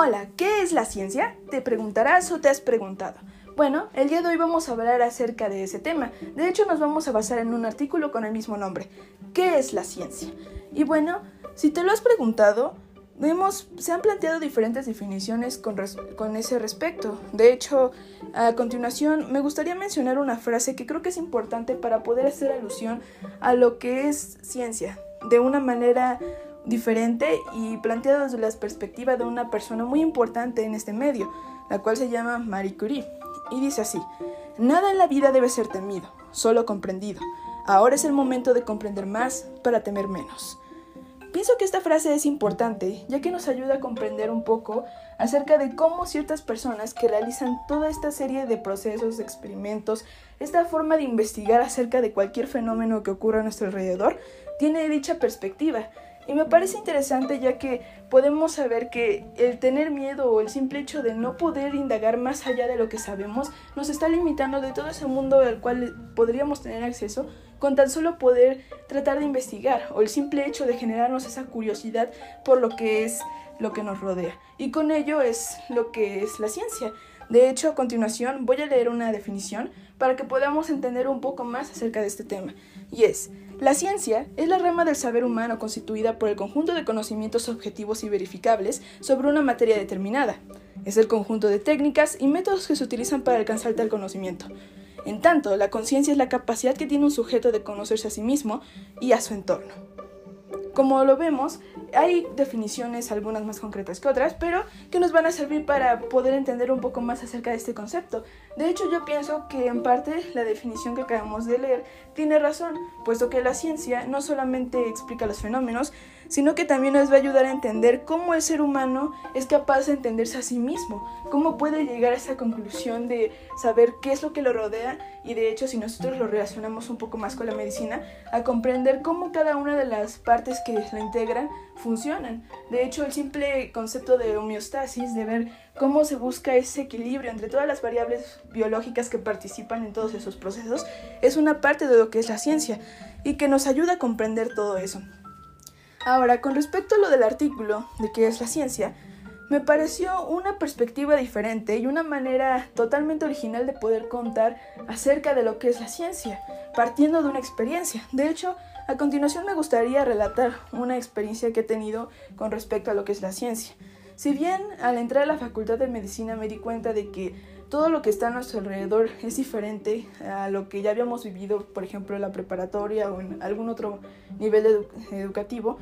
Hola, ¿qué es la ciencia? Te preguntarás o te has preguntado. Bueno, el día de hoy vamos a hablar acerca de ese tema. De hecho, nos vamos a basar en un artículo con el mismo nombre. ¿Qué es la ciencia? Y bueno, si te lo has preguntado, vemos, se han planteado diferentes definiciones con, con ese respecto. De hecho, a continuación me gustaría mencionar una frase que creo que es importante para poder hacer alusión a lo que es ciencia, de una manera diferente y planteado desde la perspectiva de una persona muy importante en este medio, la cual se llama Marie Curie. Y dice así, nada en la vida debe ser temido, solo comprendido. Ahora es el momento de comprender más para temer menos. Pienso que esta frase es importante, ya que nos ayuda a comprender un poco acerca de cómo ciertas personas que realizan toda esta serie de procesos, experimentos, esta forma de investigar acerca de cualquier fenómeno que ocurra a nuestro alrededor, tiene dicha perspectiva y me parece interesante ya que podemos saber que el tener miedo o el simple hecho de no poder indagar más allá de lo que sabemos nos está limitando de todo ese mundo al cual podríamos tener acceso con tan solo poder tratar de investigar o el simple hecho de generarnos esa curiosidad por lo que es lo que nos rodea. Y con ello es lo que es la ciencia. De hecho, a continuación voy a leer una definición para que podamos entender un poco más acerca de este tema. Y es, la ciencia es la rama del saber humano constituida por el conjunto de conocimientos objetivos y verificables sobre una materia determinada. Es el conjunto de técnicas y métodos que se utilizan para alcanzar tal conocimiento. En tanto, la conciencia es la capacidad que tiene un sujeto de conocerse a sí mismo y a su entorno. Como lo vemos, hay definiciones, algunas más concretas que otras, pero que nos van a servir para poder entender un poco más acerca de este concepto. De hecho, yo pienso que en parte la definición que acabamos de leer tiene razón, puesto que la ciencia no solamente explica los fenómenos, sino que también nos va a ayudar a entender cómo el ser humano es capaz de entenderse a sí mismo, cómo puede llegar a esa conclusión de saber qué es lo que lo rodea y de hecho si nosotros lo relacionamos un poco más con la medicina, a comprender cómo cada una de las partes que la integran funcionan. De hecho, el simple concepto de homeostasis, de ver cómo se busca ese equilibrio entre todas las variables biológicas que participan en todos esos procesos, es una parte de lo que es la ciencia y que nos ayuda a comprender todo eso. Ahora, con respecto a lo del artículo de qué es la ciencia, me pareció una perspectiva diferente y una manera totalmente original de poder contar acerca de lo que es la ciencia, partiendo de una experiencia. De hecho, a continuación me gustaría relatar una experiencia que he tenido con respecto a lo que es la ciencia. Si bien al entrar a la Facultad de Medicina me di cuenta de que todo lo que está a nuestro alrededor es diferente a lo que ya habíamos vivido, por ejemplo, en la preparatoria o en algún otro nivel educativo,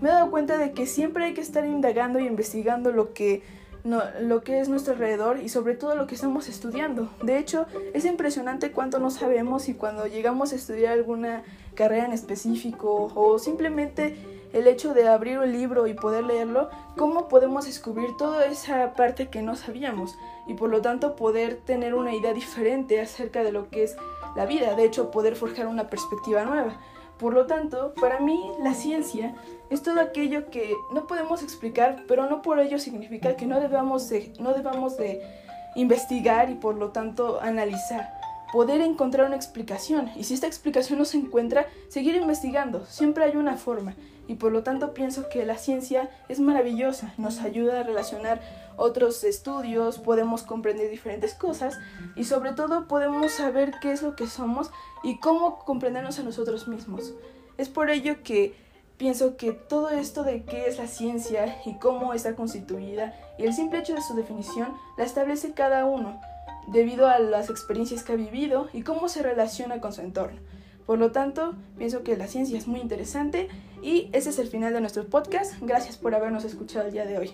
me he dado cuenta de que siempre hay que estar indagando y investigando lo que lo que es nuestro alrededor y sobre todo lo que estamos estudiando. De hecho, es impresionante cuánto no sabemos y cuando llegamos a estudiar alguna carrera en específico o simplemente el hecho de abrir un libro y poder leerlo, cómo podemos descubrir toda esa parte que no sabíamos y por lo tanto poder tener una idea diferente acerca de lo que es la vida, de hecho poder forjar una perspectiva nueva. Por lo tanto, para mí la ciencia es todo aquello que no podemos explicar, pero no por ello significa que no debamos de, no debamos de investigar y por lo tanto analizar. Poder encontrar una explicación. Y si esta explicación no se encuentra, seguir investigando. Siempre hay una forma. Y por lo tanto pienso que la ciencia es maravillosa, nos ayuda a relacionar otros estudios, podemos comprender diferentes cosas. Y sobre todo podemos saber qué es lo que somos y cómo comprendernos a nosotros mismos. Es por ello que pienso que todo esto de qué es la ciencia y cómo está constituida y el simple hecho de su definición la establece cada uno debido a las experiencias que ha vivido y cómo se relaciona con su entorno. Por lo tanto, pienso que la ciencia es muy interesante y ese es el final de nuestro podcast. Gracias por habernos escuchado el día de hoy.